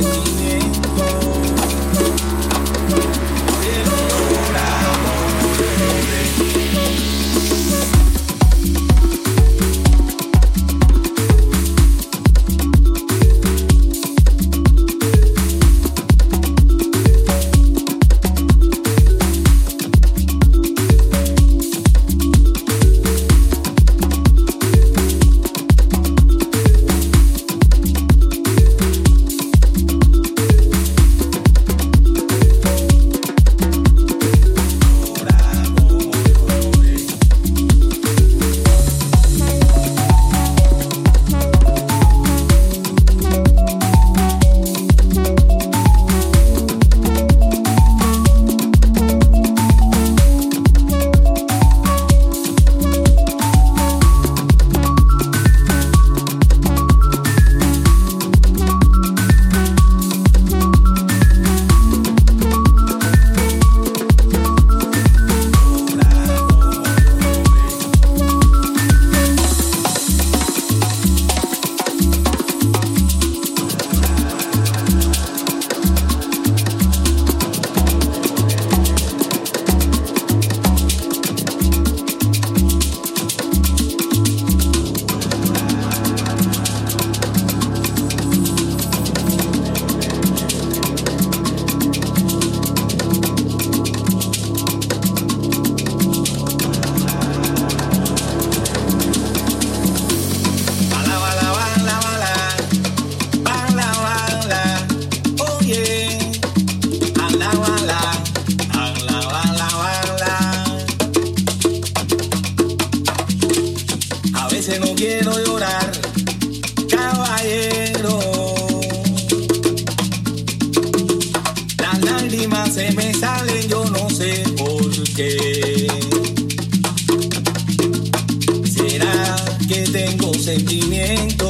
the DNA. sentimiento.